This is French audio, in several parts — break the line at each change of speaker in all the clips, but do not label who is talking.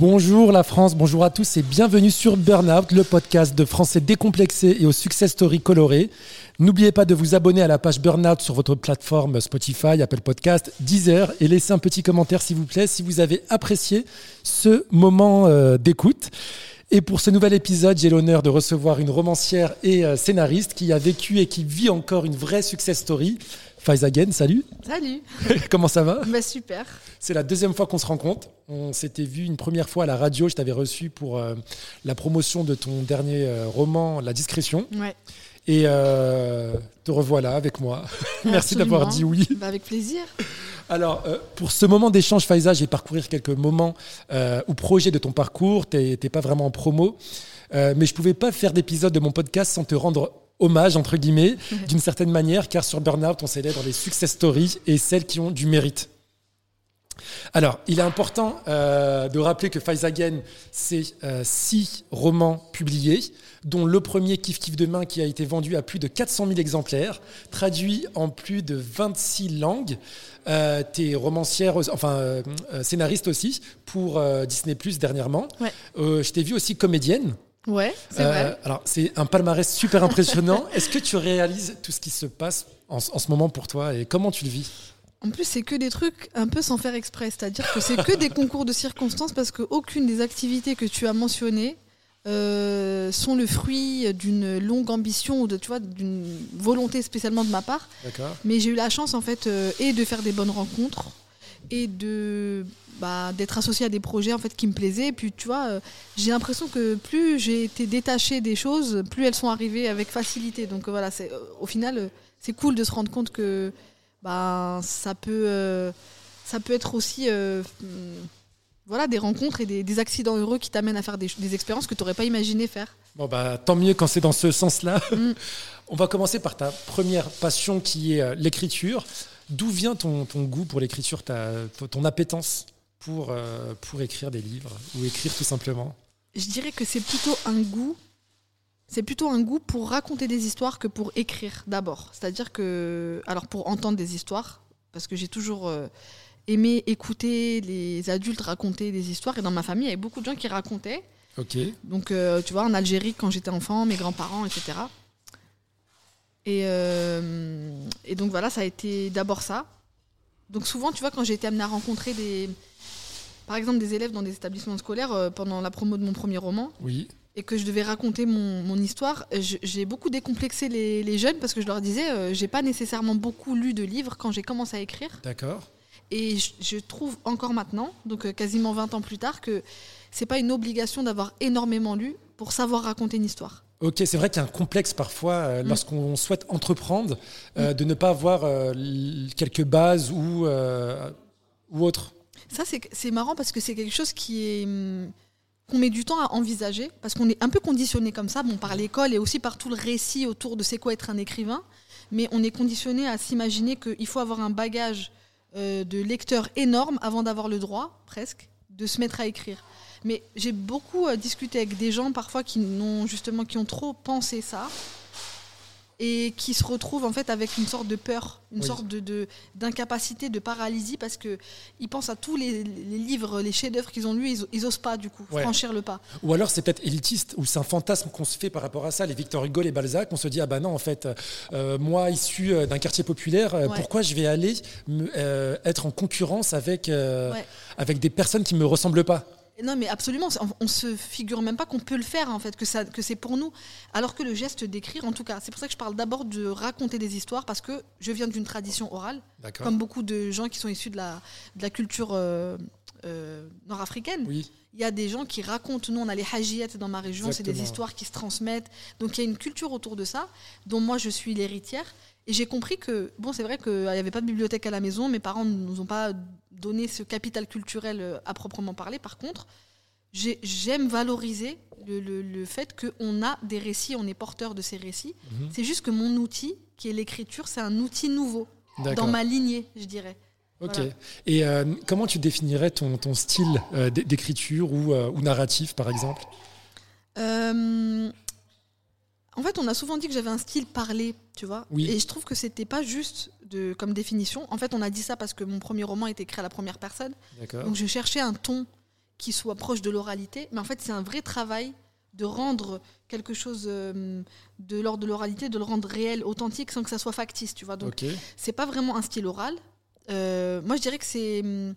Bonjour la France, bonjour à tous et bienvenue sur Burnout, le podcast de français décomplexé et aux success stories colorées. N'oubliez pas de vous abonner à la page Burnout sur votre plateforme Spotify, Apple Podcast, Deezer et laissez un petit commentaire s'il vous plaît si vous avez apprécié ce moment euh, d'écoute. Et pour ce nouvel épisode, j'ai l'honneur de recevoir une romancière et euh, scénariste qui a vécu et qui vit encore une vraie success story. Faizagen, salut.
Salut.
Comment ça va
bah, Super.
C'est la deuxième fois qu'on se rencontre. On s'était vu une première fois à la radio. Je t'avais reçu pour euh, la promotion de ton dernier euh, roman, La discrétion.
Ouais.
Et euh, te revoilà avec moi. Merci d'avoir dit oui.
Bah, avec plaisir.
Alors, pour ce moment d'échange, Faiza, j'ai parcourir quelques moments ou projets de ton parcours. Tu n'es pas vraiment en promo. mais je ne pouvais pas faire d'épisode de mon podcast sans te rendre hommage, entre guillemets, d'une certaine manière, car sur Burnout, on célèbre les success stories et celles qui ont du mérite. Alors, il est important euh, de rappeler que Faizagen, c'est euh, six romans publiés, dont le premier Kif Kif Demain qui a été vendu à plus de 400 000 exemplaires, traduit en plus de 26 langues. Euh, T'es romancière, enfin euh, scénariste aussi pour Disney Plus dernièrement. je t'ai vu aussi comédienne.
Ouais, c'est vrai. Euh,
alors, c'est un palmarès super impressionnant. Est-ce que tu réalises tout ce qui se passe en, ce moment pour toi et comment tu le vis?
En plus, c'est que des trucs un peu sans faire exprès. C'est-à-dire que c'est que des concours de circonstances parce qu'aucune des activités que tu as mentionnées euh, sont le fruit d'une longue ambition ou de, tu vois, d'une volonté spécialement de ma part. Mais j'ai eu la chance, en fait, euh, et de faire des bonnes rencontres et de bah, d'être associé à des projets en fait qui me plaisaient. Et puis tu vois, euh, j'ai l'impression que plus j'ai été détachée des choses, plus elles sont arrivées avec facilité. Donc euh, voilà, c'est euh, au final c'est cool de se rendre compte que bah, ça peut ça peut être aussi voilà des rencontres et des, accidents heureux qui t'amènent à faire des, des expériences que tu n'aurais pas imaginé faire.
Bon bah tant mieux quand c'est dans ce sens-là. Mm. On va commencer par ta première passion qui est l'écriture. D'où vient ton, ton, goût pour l'écriture, ton appétence pour, euh, pour écrire des livres ou écrire tout simplement?
Je dirais que c'est plutôt un goût. C'est plutôt un goût pour raconter des histoires que pour écrire d'abord. C'est-à-dire que, alors pour entendre des histoires, parce que j'ai toujours euh, aimé écouter les adultes raconter des histoires, et dans ma famille, il y avait beaucoup de gens qui racontaient.
Ok.
Donc, euh, tu vois, en Algérie, quand j'étais enfant, mes grands-parents, etc. Et, et donc voilà, ça a été d'abord ça. Donc souvent, tu vois, quand j'ai été amenée à rencontrer des, par exemple, des élèves dans des établissements scolaires euh, pendant la promo de mon premier roman.
Oui.
Et que je devais raconter mon, histoire, j'ai beaucoup décomplexé les, jeunes parce que je leur disais, euh, j'ai pas nécessairement beaucoup lu de livres quand j'ai commencé à écrire.
D'accord.
Et je, trouve encore maintenant, donc euh, quasiment 20 ans plus tard, que c'est pas une obligation d'avoir énormément lu pour savoir raconter une histoire.
Ok, c'est vrai qu'il y a un complexe parfois mm. lorsqu'on souhaite entreprendre mm. de ne pas avoir quelques bases ou, ou autres.
Ça, c'est marrant parce que c'est quelque chose qui est hum, qu'on met du temps à envisager parce qu'on est un peu conditionné comme ça, bon, par l'école et aussi par tout le récit autour de c'est quoi être un écrivain, mais on est conditionné à s'imaginer qu'il faut avoir un bagage euh, de lecteur énorme avant d'avoir le droit, presque, de se mettre à écrire. Mais j'ai beaucoup euh, discuté avec des gens parfois qui n'ont justement qui ont trop pensé ça et qui se retrouvent en fait avec une sorte de peur, une sorte de d'incapacité, de, paralysie parce que ils pensent à tous les, livres, les chefs-d'œuvre qu'ils ont lus, ils, n'osent pas du coup franchir le pas.
Ou alors c'est peut-être élitiste ou c'est un fantasme qu'on se fait par rapport à ça. Les Victor Hugo, les Balzac, on se dit ah bah non en fait euh, moi issu euh, d'un quartier populaire, pourquoi je vais aller être en concurrence avec avec des personnes qui me ressemblent pas?
Non, mais absolument. On, ne se figure même pas qu'on peut le faire, en fait, que, ça, que c'est pour nous. Alors que le geste d'écrire, en tout cas, c'est pour ça que je parle d'abord de raconter des histoires, parce que je viens d'une tradition orale, comme beaucoup de gens qui sont issus de la, de la culture euh, euh, nord-africaine.
Oui.
Il y a des gens qui racontent, nous on a les hajiyat dans ma région, c'est des histoires qui se transmettent. Donc il y a une culture autour de ça, dont moi je suis l'héritière. Et j'ai compris que, bon, c'est vrai qu'il n'y avait pas de bibliothèque à la maison, mes parents ne nous ont pas donné ce capital culturel euh, à proprement parler. Par contre, j'aime valoriser le, fait qu'on a des récits, on est porteur de ces récits. Mhm. C'est juste que mon outil, qui est l'écriture, c'est un outil nouveau dans ma lignée, je dirais.
Ok. Et euh, comment tu définirais ton, ton style euh, d'écriture ou, ou, narratif, par exemple?
En fait, on a souvent dit que j'avais un style parlé, tu vois. Et je trouve que c'était pas juste de, comme définition. En fait, on a dit ça parce que mon premier roman était écrit à la première personne. Donc je cherchais un ton qui soit proche de l'oralité, mais en fait, c'est un vrai travail de rendre quelque chose euh, de l'ordre de l'oralité, de le rendre réel, authentique, sans que ça soit factice, tu vois. Donc,
Ok.
c'est pas vraiment un style oral. Euh, moi, je dirais que c'est. hum,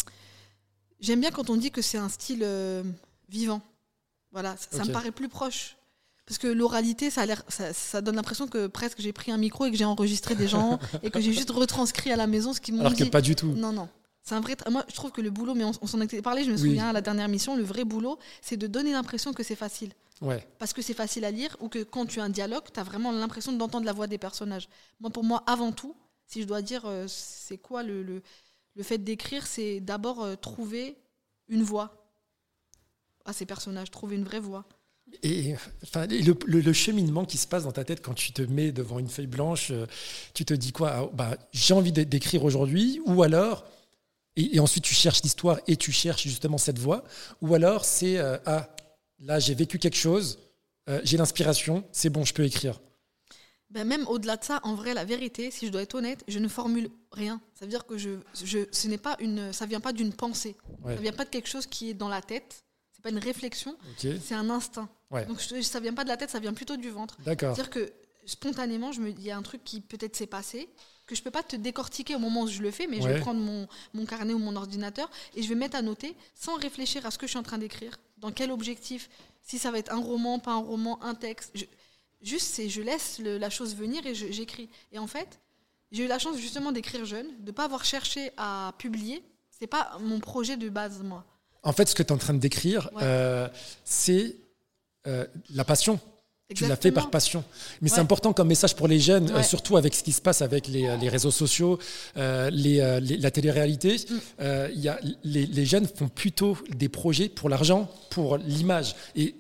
J'aime bien quand on dit que c'est un style euh, vivant. Voilà, ça, me paraît plus proche. Parce que l'oralité, ça, a l'air- ça, ça donne l'impression que presque j'ai pris un micro et que j'ai enregistré des gens et que j'ai juste retranscrit à la maison ce qu'ils m'ont
Alors que pas du tout.
Non, non. C'est un vrai. tra- Moi, je trouve que le boulot, mais on, on s'en était parlé, je me
Oui.
souviens à la dernière mission, le vrai boulot, c'est de donner l'impression que c'est facile.
Ouais.
Parce que c'est facile à lire ou que quand tu as un dialogue, tu as vraiment l'impression d'entendre la voix des personnages. Moi, pour moi, avant tout, si je dois dire euh, c'est quoi le, le, le fait d'écrire, c'est d'abord euh, trouver une voix à ces personnages, trouver une vraie voix.
Et enfin, et le, le- le cheminement qui se passe dans ta tête quand tu te mets devant une feuille blanche, euh, tu te dis quoi? Ah, bah, J'ai envie d'é- d'écrire aujourd'hui, ou alors, et, et ensuite tu cherches l'histoire et tu cherches justement cette voix, ou alors c'est euh, Ah, là j'ai vécu quelque chose, euh, j'ai l'inspiration, c'est bon, je peux écrire.
Ben, même au-delà de ça, en vrai, la vérité, si je dois être honnête, je ne formule rien. Ça veut dire que je, je, ce n'est pas une, ça vient pas d'une pensée.
Ouais.
Ça vient pas de quelque chose qui est dans la tête. C'est pas une réflexion, c'est un instinct.
Ouais.
Donc je- ça vient pas de la tête, ça vient plutôt du ventre.
d'accord.
C'est-à-dire que spontanément, je me- il y a un truc qui peut-être s'est passé, que je peux pas te décortiquer au moment où je le fais, mais je vais prendre mon, mon carnet ou mon ordinateur et je vais mettre à noter sans réfléchir à ce que je suis en train d'écrire, dans quel objectif, si ça va être un roman, pas un roman, un texte. Je- juste, c'est je laisse le- la chose venir et j'écris. Et en fait, j'ai eu la chance justement d'écrire jeune, de pas avoir cherché à publier. C'est pas mon projet de base, moi.
En fait, ce que tu es en train de décrire,
Ouais.
euh, c'est euh, la passion. Tu l'as fait par passion. Mais c'est important comme message pour les jeunes, euh, surtout avec ce qui se passe avec les, euh, les réseaux sociaux, euh, les, les- la télé-réalité.
Mm.
Euh, y a, les, jeunes font plutôt des projets pour l'argent, pour l'image. Et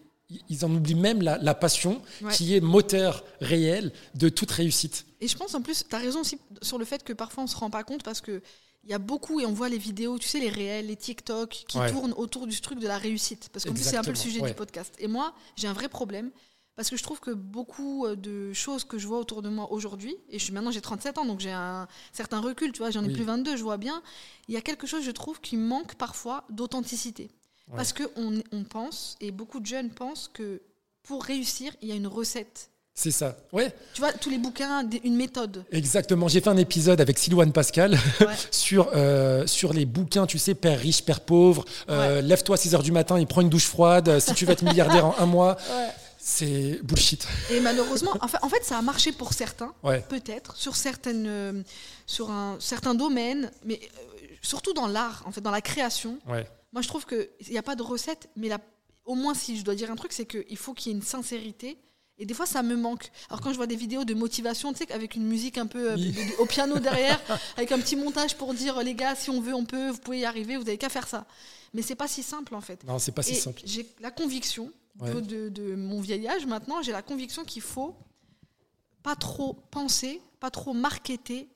ils en oublient même la, la passion
Ouais.
qui est moteur réel de toute réussite.
Et je pense en plus, tu as raison aussi sur le fait que parfois on se rend pas compte parce que il y a beaucoup et on voit les vidéos, tu sais, les réels, les TikTok qui
Ouais.
tournent autour du truc de la réussite. Parce qu'en plus, c'est un peu le sujet
ouais.
du podcast. Et moi, j'ai un vrai problème parce que je trouve que beaucoup euh, de choses que je vois autour de moi aujourd'hui, et je suis maintenant j'ai 37 ans, donc j'ai un certain recul, tu vois, j'en ai
Oui.
plus 22, je vois bien, il y a quelque chose, je trouve, qui manque parfois d'authenticité.
Ouais.
Parce qu'on on pense, et beaucoup de jeunes pensent que pour réussir, il y a une recette.
C'est ça. Ouais,
Tu vois, tous les bouquins, une méthode.
exactement. J'ai fait un épisode avec Silouane Pascal
Ouais.
sur, euh, sur les bouquins, tu sais, Père riche, Père pauvre. euh, Lève-toi à 6 heures du matin et prends une douche froide. euh, Si tu veux être milliardaire en un mois, c'est bullshit.
Et malheureusement, en fait, en fait, ça a marché pour certains, peut-être, sur, certaines, euh, sur un certain domaine, mais surtout dans l'art, en fait, dans la création.
Ouais.
Moi, je trouve qu'il n'y a pas de recette, mais la- au moins, si je dois dire un truc, c'est qu'il faut qu'il y ait une sincérité. Et des fois, ça me manque. Alors, quand je vois des vidéos de motivation, tu sais, avec une musique un peu euh,
Oui.
au piano derrière, avec un petit montage pour dire, les gars, si on veut, on peut, vous pouvez y arriver, vous n'avez qu'à faire ça. Mais c'est pas si simple, en fait.
Non, c'est pas si
Et
simple.
J'ai la conviction,
Ouais.
de, de- de mon vieil âge maintenant, j'ai la conviction qu'il faut pas trop penser, pas trop marketer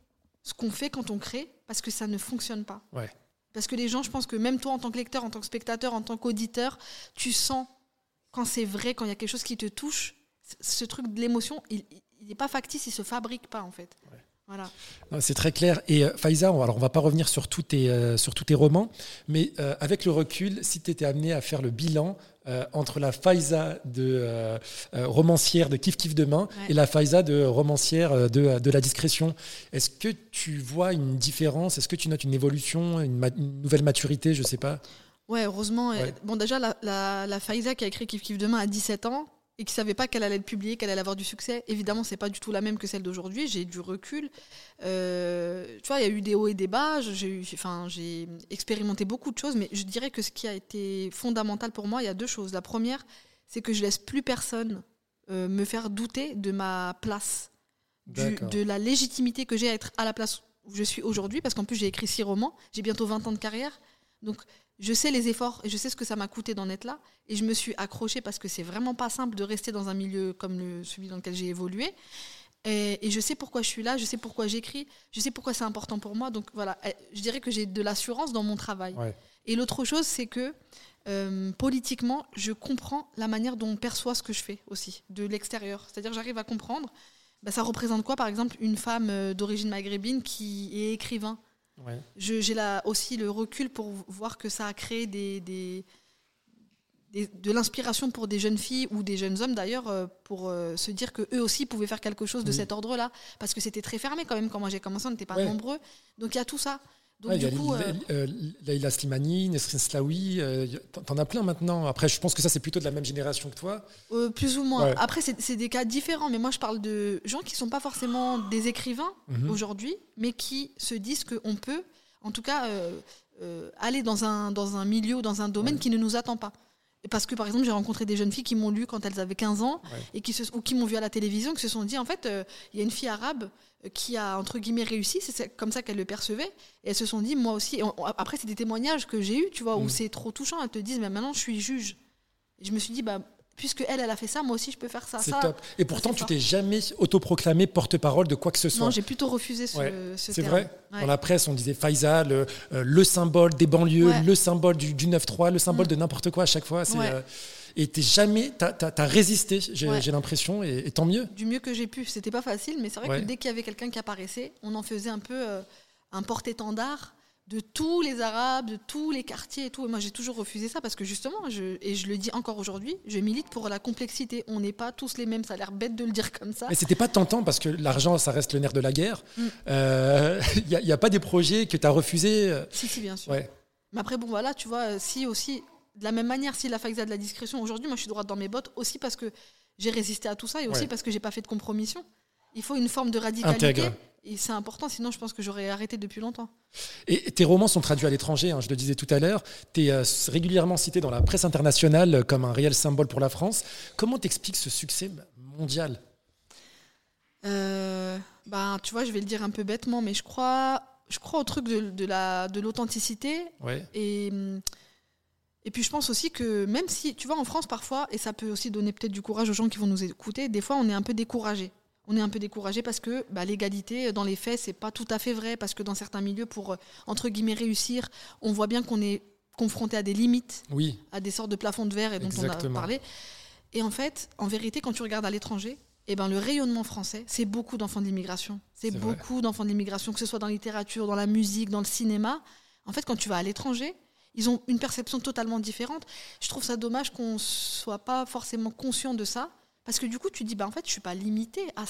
ce qu'on fait quand on crée, parce que ça ne fonctionne pas.
Ouais.
Parce que les gens, je pense que même toi, en tant que lecteur, en tant que spectateur, en tant qu'auditeur, tu sens quand c'est vrai, quand il y a quelque chose qui te touche, ce truc de l'émotion, il n'est pas factice, il se fabrique pas en fait. Voilà.
C'est très clair. Et euh, Faiza, on, alors on va pas revenir sur tous tes, euh, sur tous tes romans, mais euh, avec le recul, si tu étais amené à faire le bilan entre la Faiza de romancière de Kif Kif Demain
Ouais.
et la Faiza de romancière de, de la discrétion, est-ce que tu vois une différence? Est-ce que tu notes une évolution, une, ma- une nouvelle maturité? Je sais pas.
Ouais, heureusement.
Ouais.
Bon, déjà, la, la, la Faiza qui a écrit Kif Kif Demain à 17 ans et qui savait pas qu'elle allait être publiée, qu'elle allait avoir du succès, évidemment, c'est pas du tout la même que celle d'aujourd'hui. J'ai du recul. Euh, tu vois, il y a eu des hauts et des bas. J'ai eu- enfin, j'ai expérimenté beaucoup de choses, mais je dirais que ce qui a été fondamental pour moi, il y a deux choses. La première, c'est que je laisse plus personne euh, me faire douter de ma place, du- de la légitimité que j'ai à être à la place où je suis aujourd'hui, parce qu'en plus j'ai écrit six romans, j'ai bientôt 20 ans de carrière, donc je sais les efforts et je sais ce que ça m'a coûté d'en être là, et je me suis accrochée parce que c'est vraiment pas simple de rester dans un milieu comme le, celui dans lequel j'ai évolué. Et, et je sais pourquoi je suis là, je sais pourquoi j'écris, je sais pourquoi c'est important pour moi. Donc voilà, eh, je dirais que j'ai de l'assurance dans mon travail.
Ouais.
Et l'autre chose, c'est que euh, politiquement, je comprends la manière dont on perçoit ce que je fais aussi, de l'extérieur. C'est-à-dire, j'arrive à comprendre, bah, ça représente quoi, par exemple, une femme euh, d'origine maghrébine qui est écrivain?
Ouais.
J'ai là aussi le recul pour voir que ça a créé des, des, de l'inspiration pour des jeunes filles ou des jeunes hommes d'ailleurs euh, pour euh, se dire que eux aussi pouvaient faire quelque chose de cet ordre-là. Parce que c'était très fermé quand même quand moi j'ai commencé on n'était pas nombreux. Donc il y a tout ça donc,
du coup, euh, Leïla Slimani, Nesrin Slaoui, t'en as plein maintenant. Après, je pense que ça, c'est plutôt de la même génération que toi.
plus ou moins. Après, c'est des cas différents, mais moi, je parle de gens qui sont pas forcément des écrivains mhm. aujourd'hui, mais qui se disent qu'on peut, en tout cas, aller dans un, dans un milieu, dans un domaine qui ne nous attend pas. Parce que par exemple, j'ai rencontré des jeunes filles qui m'ont lu quand elles avaient 15 ans et qui se, ou qui m'ont vu à la télévision, qui se sont dit en fait, euh, il y a une fille arabe euh, qui a entre guillemets réussi, c'est comme ça qu'elle le percevait, et elles se sont dit moi aussi. après, c'est des témoignages que j'ai eu, tu vois, où mm. c'est trop touchant. Elles te disent mais maintenant je suis juge. Et je me suis dit bah puisque elle, elle a fait ça, moi aussi je peux faire ça.
C'est top. Et pourtant, tu t'es jamais autoproclamé porte-parole de quoi que ce soit.
Non, j'ai plutôt refusé ce,
C'est vrai. Dans la presse, on disait Faiza, le, euh, symbole des banlieues, le symbole du, 9-3, le symbole mm. de n'importe quoi à chaque fois. Euh, et t'es jamais, t'as as, résisté, j'ai l'impression, et, tant mieux.
Du mieux que j'ai pu. C'était pas facile, mais c'est vrai que dès qu'il y avait quelqu'un qui apparaissait, on en faisait un peu euh, un porte-étendard de tous les Arabes, de tous les quartiers et tout. moi, j'ai toujours refusé ça parce que justement, je, et je le dis encore aujourd'hui, je milite pour la complexité. On n'est pas tous les mêmes. Ça a l'air bête de le dire comme ça.
Mais c'était pas tentant parce que l'argent, ça reste le nerf de la guerre. Il mm. n'y euh, a, pas des projets que tu as refusés euh?
Si, si, bien sûr. Mais après, bon, voilà, tu vois, si aussi, de la même manière, si la fac de la discrétion, aujourd'hui, moi, je suis droite dans mes bottes aussi parce que j'ai résisté à tout ça et aussi parce que j'ai pas fait de compromission. Il faut une forme de radicalité. Et c'est important, sinon je pense que j'aurais arrêté depuis longtemps.
Et tes romans sont traduits à l'étranger, hein, je le disais tout à l'heure. Tu es euh, régulièrement cité dans la presse internationale comme un réel symbole pour la France. Comment t'expliques ce succès mondial?
Euh, bah, Tu vois, je vais le dire un peu bêtement, mais je crois, je crois au truc de, de l'authenticité.
Ouais.
Et, et puis je pense aussi que même si, tu vois, en France parfois, et ça peut aussi donner peut-être du courage aux gens qui vont nous écouter, des fois on est un peu découragé on est un peu découragé parce que bah, l'égalité, dans les faits, c'est pas tout à fait vrai, parce que dans certains milieux, pour euh, entre guillemets réussir, on voit bien qu'on est confronté à des limites,
oui.
à des sortes de plafonds de verre et dont on a parlé. Et en fait, en vérité, quand tu regardes à l'étranger, eh ben, le rayonnement français, c'est beaucoup d'enfants d'immigration. C'est beaucoup d'enfants d'immigration, que ce soit dans la littérature, dans la musique, dans le cinéma. En fait, quand tu vas à l'étranger, ils ont une perception totalement différente. Je trouve ça dommage qu'on soit pas forcément conscient de ça parce que du coup, tu dis, bah, en fait, je ne suis pas limité à,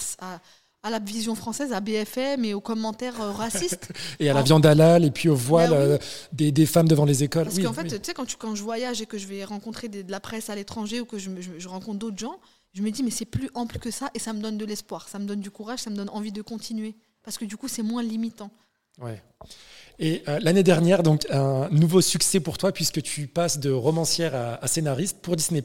à, la vision française, à BFM et aux commentaires euh, racistes.
et à la viande halal, et puis au voile bah euh, des, des, femmes devant les écoles.
Parce qu'en fait, tu sais, quand, quand je voyage et que je vais rencontrer de la presse à l'étranger ou que je, je, rencontre d'autres gens, je me dis, mais c'est plus ample que ça et ça me donne de l'espoir, ça me donne du courage, ça me donne envie de continuer. Parce que du coup, c'est moins limitant.
Ouais. Et euh, l'année dernière, donc un nouveau succès pour toi puisque tu passes de romancière à, scénariste pour Disney+.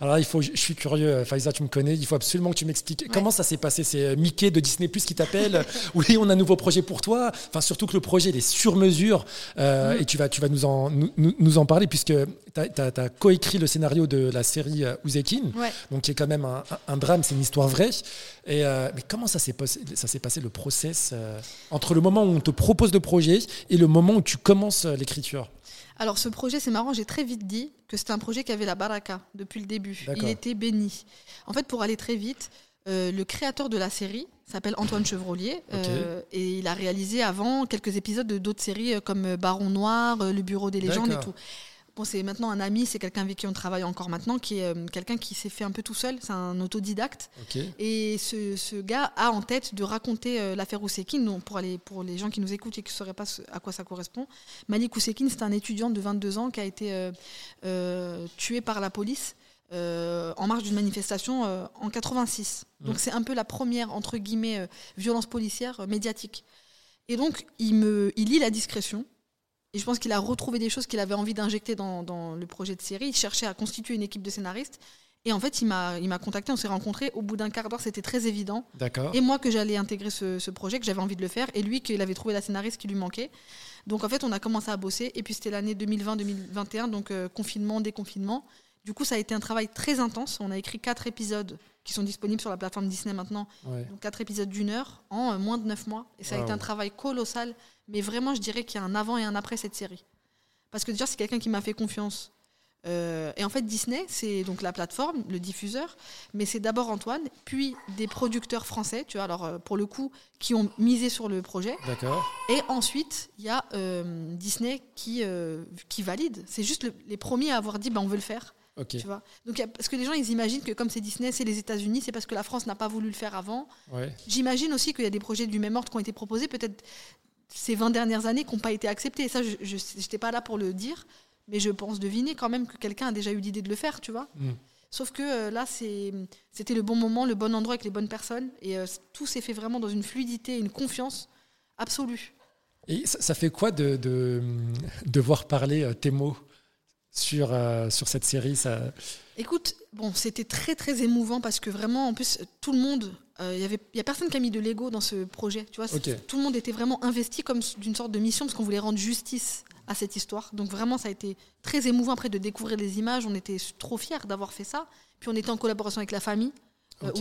Alors il faut, je suis curieux, euh, Faiza, tu me connais, il faut absolument que tu m'expliques comment ça s'est passé. C'est euh, Mickey de Disney+ qui t'appelle. oui, on a un nouveau projet pour toi. Enfin, surtout que le projet il est sur mesure mm. et tu vas, tu vas nous en, nous, en parler puisque tu as, coécrit le scénario de la série Ouzekin, donc qui est quand même un, drame, c'est une histoire vraie. Et mais comment ça s'est passé, ça s'est passé le process entre le moment où on te propose le projet et le moment où tu commences euh, l'écriture
alors ce projet, c'est marrant, j'ai très vite dit que c'était un projet qui avait la baraka depuis le début. Il était béni. En fait, pour aller très vite, euh, le créateur de la série s'appelle Antoine Chevrolier euh, et il a réalisé avant quelques épisodes de d'autres séries comme Baron Noir, Le Bureau des légendes et tout c'est maintenant un ami, c'est quelqu'un avec qui on travaille encore maintenant, qui est euh, quelqu'un qui s'est fait un peu tout seul, c'est un autodidacte. Et ce, gars a en tête de raconter euh, l'affaire Oussekine, pour, pour les gens qui nous écoutent et qui ne sauraient pas à quoi ça correspond. Malik Oussekine, c'est un étudiant de 22 ans qui a été euh, tué par la police. en marge d'une manifestation en 86. Donc c'est un peu la première, entre guillemets, violence policière médiatique. Et donc il, me, il lit la discrétion, et je pense qu'il a retrouvé des choses qu'il avait envie d'injecter dans, dans, le projet de série. Il cherchait à constituer une équipe de scénaristes. Et en fait, il m'a contacté, on s'est rencontrés. Au bout d'un quart d'heure, c'était très évident.
D'accord.
Et moi, que j'allais intégrer ce, ce, projet, que j'avais envie de le faire. Et lui, qu'il avait trouvé la scénariste qui lui manquait. Donc en fait, on a commencé à bosser. Et puis c'était l'année 2020-2021, donc euh, confinement, déconfinement. Du coup, ça a été un travail très intense. On a écrit quatre épisodes qui sont disponibles sur la plateforme Disney maintenant. Donc quatre épisodes d'une heure en euh, moins de neuf mois. Et ça a été un travail colossal. Mais vraiment, je dirais qu'il y a un avant et un après cette série. Parce que déjà, c'est quelqu'un qui m'a fait confiance. Euh, et en fait, Disney, c'est donc la plateforme, le diffuseur, mais c'est d'abord Antoine, puis des producteurs français, tu vois, alors euh, pour le coup, qui ont misé sur le projet.
D'accord.
Et ensuite, il y a Disney qui, qui valide. C'est juste les premiers à avoir dit, bah, on veut le faire. Ok. Tu vois Donc, parce que les gens, ils imaginent que comme c'est Disney, c'est les États-Unis, c'est parce que la France n'a pas voulu le faire avant.
Ouais.
J'imagine aussi qu'il y a des projets du même ordre qui ont été proposés, peut-être ces 20 dernières années, qui n'ont pas été acceptés. Et ça, je n'étais pas là pour le dire, mais je pense deviner quand même que quelqu'un a déjà eu l'idée de le faire, tu vois.
Mm.
Sauf que euh, là, c'était le bon moment, le bon endroit avec les bonnes personnes. Et euh, tout s'est fait vraiment dans une fluidité, une confiance absolue.
Et ça, fait quoi de, de, voir parler euh, tes mots sur, sur cette série? Ça...
Écoute, bon, c'était très très émouvant parce que vraiment, en plus, tout le monde, il y avait, y a personne qui a mis de l'ego dans ce projet. Tu vois, tout le monde était vraiment investi comme d'une sorte de mission parce qu'on voulait rendre justice à cette histoire. Donc vraiment, ça a été très émouvant après de découvrir les images. On était trop fiers d'avoir fait ça. Puis on était en collaboration avec la famille.
Euh,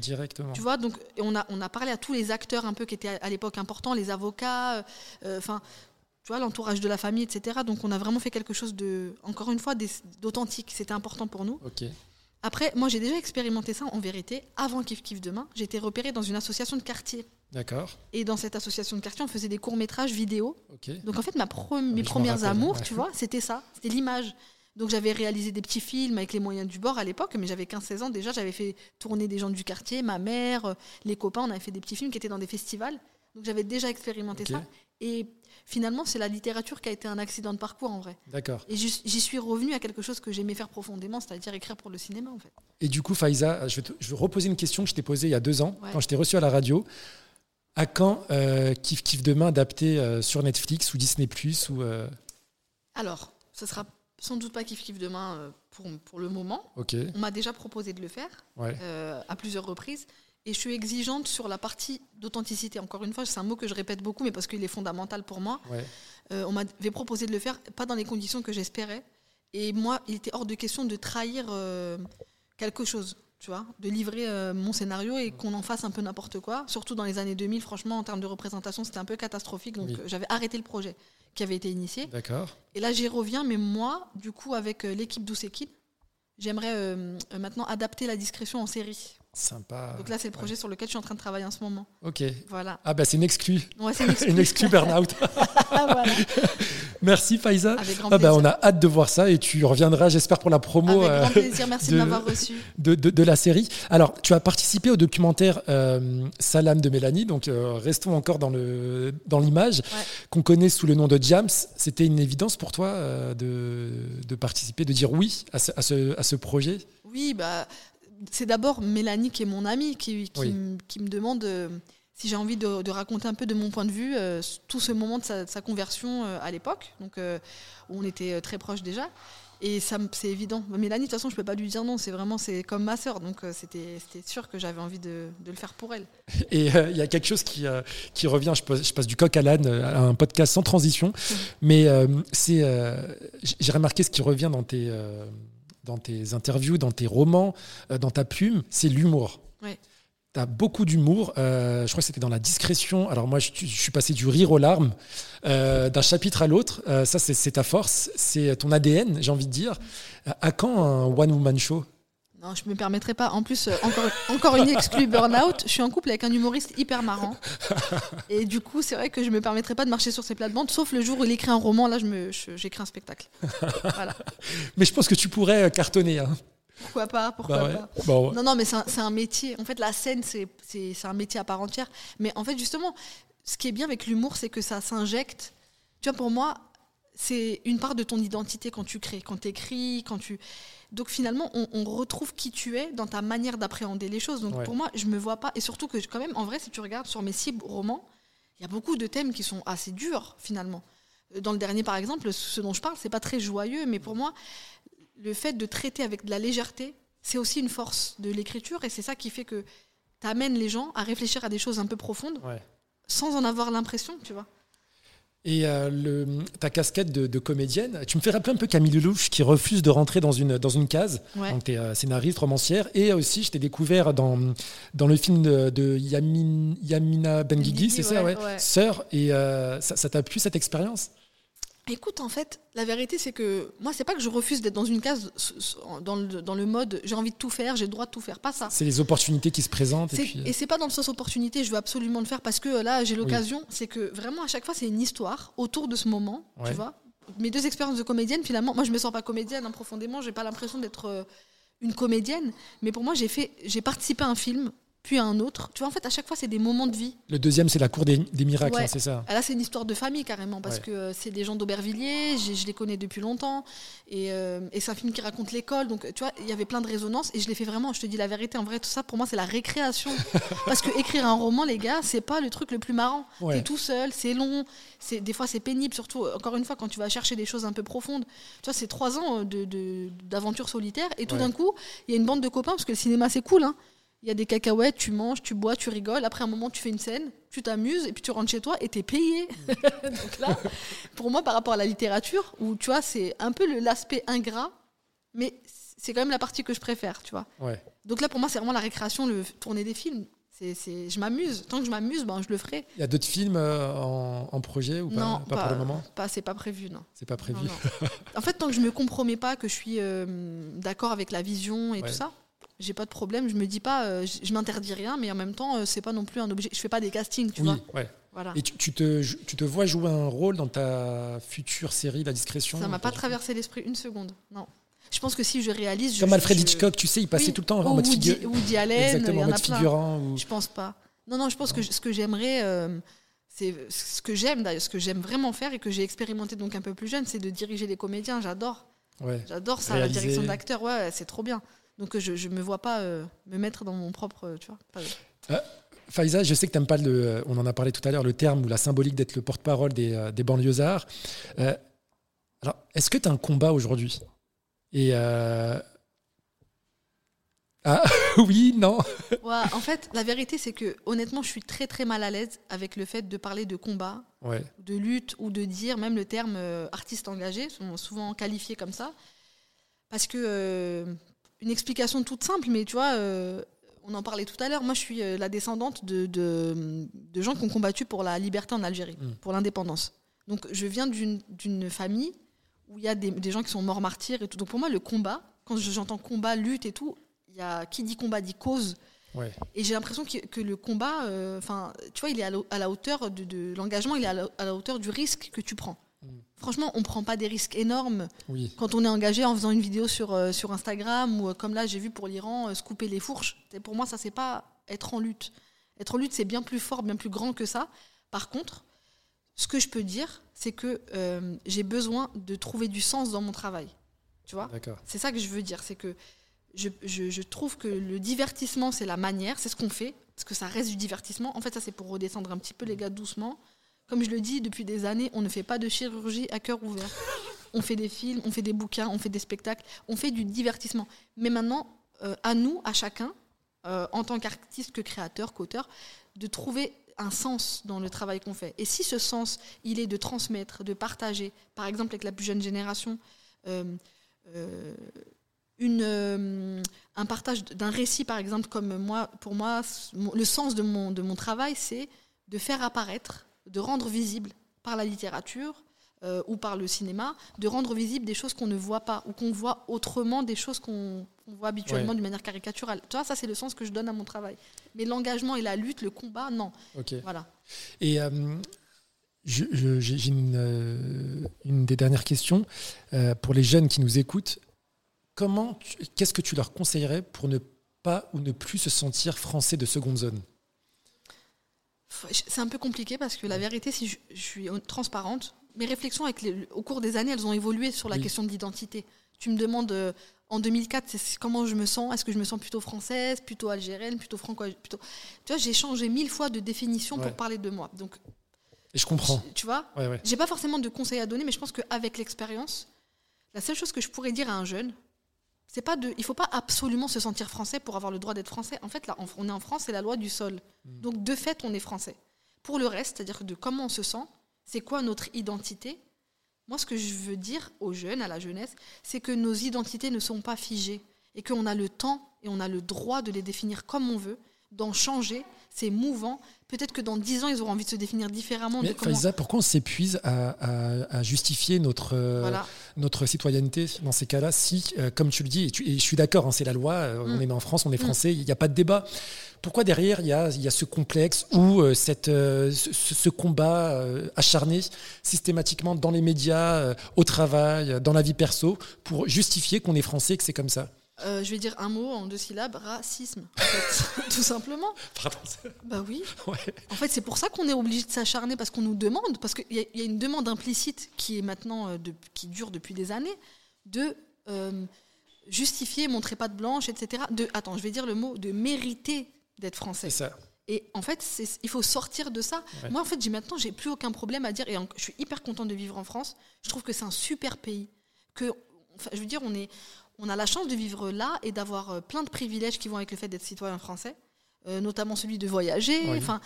directement.
Tu vois, donc on a, on a parlé à tous les acteurs un peu qui étaient à, l'époque importants, les avocats, euh, euh, tu vois, l'entourage de la famille, etc. Donc on a vraiment fait quelque chose de, encore une fois, d'authentique. C'était important pour nous. Après, moi, j'ai déjà expérimenté ça en vérité. Avant Kif Kif Demain, été repérée dans une association de quartier.
D'accord.
Et dans cette association de quartier, on faisait des courts-métrages vidéo. Donc en fait, ma mes premières amours, tu vois, c'était ça. C'était l'image. Donc j'avais réalisé des petits films avec les moyens du bord à l'époque, mais j'avais 15-16 ans déjà. J'avais fait tourner des gens du quartier, ma mère, euh, les copains. On avait fait des petits films qui étaient dans des festivals. Donc j'avais déjà expérimenté ça. Et finalement, c'est la littérature qui a été un accident de parcours en vrai.
D'accord.
Et j'y suis revenu à quelque chose que j'aimais faire profondément, c'est-à-dire écrire pour le cinéma en fait.
Et du coup, Faiza, je vais, je vais reposer une question que je t'ai posée il y a deux ans, quand je t'ai reçu à la radio. À quand euh, Kif Kif Demain adapté euh, sur Netflix ou Disney Plus ou euh
Alors, ce sera sans doute pas Kif Kif Demain pour, pour le moment.
Ok.
On m'a déjà proposé de le faire à plusieurs reprises. Et je suis exigeante sur la partie d'authenticité. Encore une fois, c'est un mot que je répète beaucoup, mais parce qu'il est fondamental pour moi.
Euh,
on m'avait proposé de le faire, pas dans les conditions que j'espérais. Et moi, il était hors de question de trahir euh, quelque chose, tu vois, de livrer euh, mon scénario et qu'on en fasse un peu n'importe quoi. Surtout dans les années 2000, franchement, en termes de représentation, c'était un peu catastrophique. Donc j'avais arrêté le projet qui avait été initié.
D'accord.
Et là, j'y reviens, mais moi, du coup, avec l'équipe d'Oussekid, j'aimerais maintenant adapter la discrétion en série.
Sympa.
Donc là, c'est le projet sur lequel je suis en train de travailler en ce moment.
Ok.
Voilà.
Ah bah c'est une exclue.
Ouais, c'est une exclue.
une exclue burn-out.
voilà.
Merci Faiza.
Avec grand
ah
bah,
on a hâte de voir ça et tu reviendras, j'espère, pour la promo.
Avec grand euh, plaisir, merci de, m'avoir reçu.
De, de, la série. Alors, tu as participé au documentaire euh, Salam de Mélanie, donc euh, restons encore dans l'image, dans l'image qu'on connaît sous le nom de Jams. C'était une évidence pour toi de, de, participer, de dire oui à ce, à ce, à ce projet?
Oui, bah c'est d'abord Mélanie qui est mon amie qui, qui, me demande euh, si j'ai envie de, raconter un peu de mon point de vue euh, tout ce moment de sa, conversion euh, à l'époque, donc où on était très proches déjà. Et ça, c'est évident. Mélanie, de toute façon, je peux pas lui dire non. C'est vraiment, c'est comme ma sœur. Donc, c'était, sûr que j'avais envie de, le faire pour elle.
Et il y a quelque chose qui, qui revient. Je passe, je passe, du coq à l'âne à un podcast sans transition. Mmh. Mais c'est, j'ai remarqué ce qui revient dans tes dans tes interviews, dans tes romans, euh, dans ta plume, c'est l'humour. Tu as beaucoup d'humour. Euh, je crois que c'était dans la discrétion. Alors moi, je, suis passé du rire aux larmes euh, d'un chapitre à l'autre. ça, c'est ta force, c'est ton ADN, j'ai envie de dire. à quand un one-woman show?
Non, je me permettrai pas. En plus, euh, encore, encore une exclue burn-out. Je suis en couple avec un humoriste hyper marrant. Et du coup, c'est vrai que je me permettrai pas de marcher sur ses plates-bandes, sauf le jour où il écrit un roman. Là, je j'écris un spectacle. Voilà.
Mais je pense que tu pourrais euh, cartonner. Hein.
Pourquoi pas Pourquoi bah pas bah Non, non, mais c'est un, métier. En fait, la scène, c'est un métier à part entière. Mais en fait, justement, ce qui est bien avec l'humour, c'est que ça s'injecte. Tu vois, pour moi, c'est une part de ton identité quand tu crées, quand tu écris, quand tu. Donc finalement, on, retrouve qui tu es dans ta manière d'appréhender les choses. Donc pour moi, je me vois pas. Et surtout que quand même, en vrai, si tu regardes sur mes six romans, il y a beaucoup de thèmes qui sont assez durs finalement. Dans le dernier, par exemple, ce dont je parle, c'est pas très joyeux, mais pour moi, le fait de traiter avec de la légèreté, c'est aussi une force de l'écriture, et c'est ça qui fait que tu amènes les gens à réfléchir à des choses un peu profondes, sans en avoir l'impression, tu vois.
Et euh, le, ta casquette de, comédienne, tu me fais rappeler un peu Camille Lelouch qui refuse de rentrer dans une, dans une case. Donc, tu es euh, scénariste, romancière. Et aussi, je t'ai découvert dans, dans le film de, Yamina Benguigui, c'est ça, ouais, Sœur. Et euh, ça t'a plu cette expérience?
Écoute, en fait, la vérité, c'est que moi, c'est pas que je refuse d'être dans une case dans le, dans le mode j'ai envie de tout faire, j'ai le droit de tout faire. Pas ça.
C'est les opportunités qui se présentent. Et, puis...
et c'est pas dans le sens opportunité, je veux absolument le faire parce que là, j'ai l'occasion. C'est que vraiment, à chaque fois, c'est une histoire autour de ce moment, tu vois. mes deux expériences de comédienne, finalement, moi je me sens pas comédienne hein, profondément, j'ai pas l'impression d'être euh, une comédienne, mais pour moi j'ai fait, j'ai participé à un film puis un autre. Tu vois, en fait, à chaque fois, c'est des moments de vie.
Le deuxième, c'est la cour des, des miracles,
Ouais.
hein, c'est ça
Ah, Là, c'est une histoire de famille carrément, parce
Ouais.
que euh, c'est des gens d'Aubervilliers, je les connais depuis longtemps, et, euh, et c'est un film qui raconte l'école, donc tu vois, il y avait plein de résonances, et je l'ai fait vraiment, je te dis la vérité, en vrai, tout ça, pour moi, c'est la récréation. parce que écrire un roman, les gars, c'est pas le truc le plus marrant.
Ouais.
T'es tout seul, c'est long, des fois c'est pénible, surtout, encore une fois, quand tu vas chercher des choses un peu profondes. Tu vois, c'est trois ans euh, de- de- d'aventure solitaire, et tout d'un coup, il y a une bande de copains, parce que le cinéma, c'est cool, hein. Il y a des cacahuètes, tu manges, tu bois, tu rigoles. Après un moment, tu fais une scène, tu t'amuses et puis tu rentres chez toi et t'es payé. Donc là, pour moi, par rapport à la littérature, où tu vois, c'est un peu l'aspect ingrat, mais c'est quand même la partie que je préfère, tu vois.
Ouais.
Donc là, pour moi, c'est vraiment la récréation, le tourner des films. C'est, c'est, je m'amuse. Tant que je m'amuse, ben, je le ferai.
Il y a d'autres films euh, en, en projet ou pas?
Non,
Pas pour le moment?
pas, c'est pas prévu, non.
C'est pas prévu.
Non, non. En fait, tant que je me compromets pas, que je suis euh, d'accord avec la vision et
Ouais.
tout ça, j'ai pas de problème. Je me dis pas, euh, je, je m'interdis rien, mais en même temps, euh, c'est pas non plus un objet. Je fais pas des castings, tu
oui,
vois.
ouais.
Voilà.
Et tu, tu te, tu te vois jouer un rôle dans ta future série La Discrétion?
Ça m'a pas traversé l'esprit une seconde. Non. Je pense que si je réalise, je,
Comme Alfred
je-
Hitchcock, tu sais, il passait
Oui.
tout le temps en mode figure.
Woody Allen,
Exactement, en mode figurant. Ou...
Je pense pas. Non, non, je pense que ce que j'aimerais, euh, c'est ce que j'aime d'ailleurs, ce que j'aime vraiment faire et que j'ai expérimenté donc un peu plus jeune, c'est de diriger les comédiens. J'adore,
Ouais.
j'adore ça,
Réaliser.
la direction d'acteur. Ouais, c'est trop bien. Donc euh, je, je me vois pas euh, me mettre dans mon propre, euh, tu vois. pas-
Faiza, je sais que tu n'aimes pas le. On en a parlé tout à l'heure, le terme ou la symbolique d'être le porte-parole des, des banlieusards. Euh, alors, est-ce que tu as un combat aujourd'hui? Et. Ah, oui, non
Ouais, en fait, la vérité, c'est que honnêtement, je suis très très mal à l'aise avec le fait de parler de combat,
Ouais,
de lutte ou de dire même le terme artiste engagé, sont souvent qualifiés comme ça. Parce que, une explication toute simple, mais tu vois, euh, on en parlait tout à l'heure, moi je suis euh, la descendante de, de, de gens qui ont combattu pour la liberté en Algérie,
Mm.
pour l'indépendance. Donc je viens d'une famille où il y a des, des gens qui sont morts martyrs et tout. Donc pour moi, le combat, quand je- j'entends combat, lutte et tout, il y a, qui dit combat dit cause.
ouais.
Et j'ai l'impression que, que le combat, euh, enfin, tu vois, il est à la, à la hauteur de, de l'engagement, il est à la, à la hauteur du risque que tu prends. Franchement, on prend pas des risques énormes
Oui,
quand on est engagé en faisant une vidéo sur, euh, sur Instagram ou euh, comme là, j'ai vu pour l'Iran, euh, se couper les fourches. Et pour moi, ça, c'est pas être en lutte. Être en lutte, c'est bien plus fort, bien plus grand que ça. Par contre, ce que je peux dire, c'est que euh, j'ai besoin de trouver du sens dans mon travail. Tu vois? C'est ça que je veux dire, c'est que je, je- je trouve que le divertissement, c'est la manière, c'est ce qu'on fait, parce que ça reste du divertissement. En fait, ça, c'est pour redescendre un petit peu les gars doucement. Comme je le dis depuis des années, on ne fait pas de chirurgie à cœur ouvert. On fait des films, on fait des bouquins, on fait des spectacles, on fait du divertissement. Mais maintenant, euh, à nous, à chacun, euh, en tant qu'artiste, que créateur, qu'auteur, de trouver un sens dans le travail qu'on fait. Et si ce sens, il est de transmettre, de partager, par exemple avec la plus jeune génération, euh, euh, une, euh, un partage d'un récit, par exemple, comme moi, pour moi, le sens de mon, de mon travail, c'est de faire apparaître, de rendre visible par la littérature euh, ou par le cinéma, de rendre visible des choses qu'on ne voit pas ou qu'on voit autrement des choses qu'on voit habituellement
Ouais.
d'une manière caricaturale. Tu vois, ça, c'est le sens que je donne à mon travail. Mais l'engagement et la lutte, le combat, non.
Ok.
Voilà.
Et euh, j'ai une, euh, une des dernières questions euh, pour les jeunes qui nous écoutent. Comment, qu'est-ce que tu leur conseillerais pour ne pas ou ne plus se sentir français de seconde zone?
C'est un peu compliqué parce que la vérité, si je, je suis transparente, mes réflexions avec les- au cours des années, elles ont évolué sur la
Oui.
question de l'identité. Tu me demandes euh, en 2004 c'est- c'est comment je me sens. Est-ce que je me sens plutôt française, plutôt algérienne, plutôt franco plutôt... Tu vois, j'ai changé mille fois de définition
Ouais.
pour parler de moi. Donc,
Et je comprends.
tu vois,
Ouais, ouais.
j'ai pas forcément de conseils à donner, mais je pense qu'avec l'expérience, la seule chose que je pourrais dire à un jeune, c'est pas de, il faut pas absolument se sentir français pour avoir le droit d'être français. En fait, là, on- est en France, c'est la loi du sol.
Mm.
Donc, de fait, on est français. Pour le reste, c'est-à-dire de comment on se sent, c'est quoi notre identité? Moi, ce que je veux dire aux jeunes, à la jeunesse, c'est que nos identités ne sont pas figées et qu'on a le temps et on a le droit de les définir comme on veut, d'en changer c'est mouvant. Peut-être que dans 10 ans, ils auront envie de se définir différemment.
Mais
comment...
Pourquoi on s'épuise à, à- à justifier notre, euh,
Voilà.
notre citoyenneté dans ces cas-là Si, euh, comme tu le dis, et, tu- et je suis d'accord, hein, c'est la loi, euh, on
Mm.
est né en France, on est
Mm.
français, il n'y a pas de débat. Pourquoi derrière, il y a, il y a ce complexe ou euh, cette, ce, ce combat acharné systématiquement dans les médias, au travail, dans la vie perso, pour justifier qu'on est français et que c'est comme ça?
Euh, je vais dire un mot en deux syllabes racisme, en fait. tout simplement.
Pardon.
Bah oui.
Ouais.
En fait, c'est pour ça qu'on est obligé de s'acharner parce qu'on nous demande, parce qu'il y, a- il y a une demande implicite qui est maintenant, euh, de- qui dure depuis des années, de euh, justifier, montrer pas de blanche, etc. De, attends, je vais dire le mot, de mériter d'être français.
C'est ça.
Et en fait, il faut sortir de ça.
Ouais.
Moi, en fait, j'ai maintenant, j'ai plus aucun problème à dire, et en- je suis hyper contente de vivre en France. Je trouve que c'est un super pays. Que, enfin, je veux dire, on est, on a la chance de vivre là et d'avoir euh, plein de privilèges qui vont avec le fait d'être citoyen français, euh, notamment celui de voyager.
Oui.
Enfin,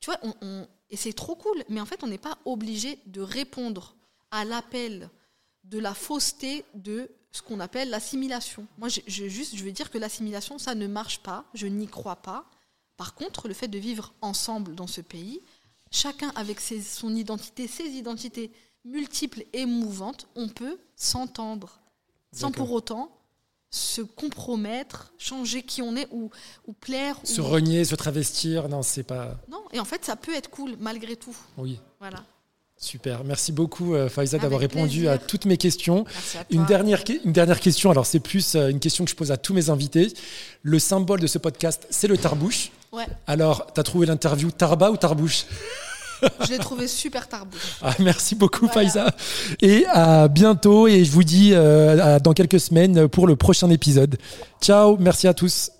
tu vois, on, on- et c'est trop cool. Mais en fait, on n'est pas obligé de répondre à l'appel de la fausseté de ce qu'on appelle l'assimilation. Moi, je, je- juste, je veux dire que l'assimilation, ça ne marche pas. Je n'y crois pas. Par contre, le fait de vivre ensemble dans ce pays, chacun avec ses- son identité, ses identités multiples et mouvantes, on peut s'entendre sans pour autant se compromettre, changer qui on est ou, ou plaire.
Se
ou-
renier, se travestir, non, c'est pas.
Non, et en fait, ça peut être cool malgré tout.
Oui.
Voilà.
Super. Merci beaucoup, euh, Faiza, d'avoir répondu
plaisir.
à toutes mes questions.
Merci à toi.
Une dernière, une dernière question, alors c'est plus euh, une question que je pose à tous mes invités. Le symbole de ce podcast, c'est le tarbouche.
Ouais,
Alors, tu as trouvé l'interview Tarba ou Tarbouche?
je l'ai trouvé super tarbouche.
ah, Merci beaucoup,
Voilà.
Et à bientôt. Et je vous dis euh, à- dans quelques semaines pour le prochain épisode. Ciao, merci à tous.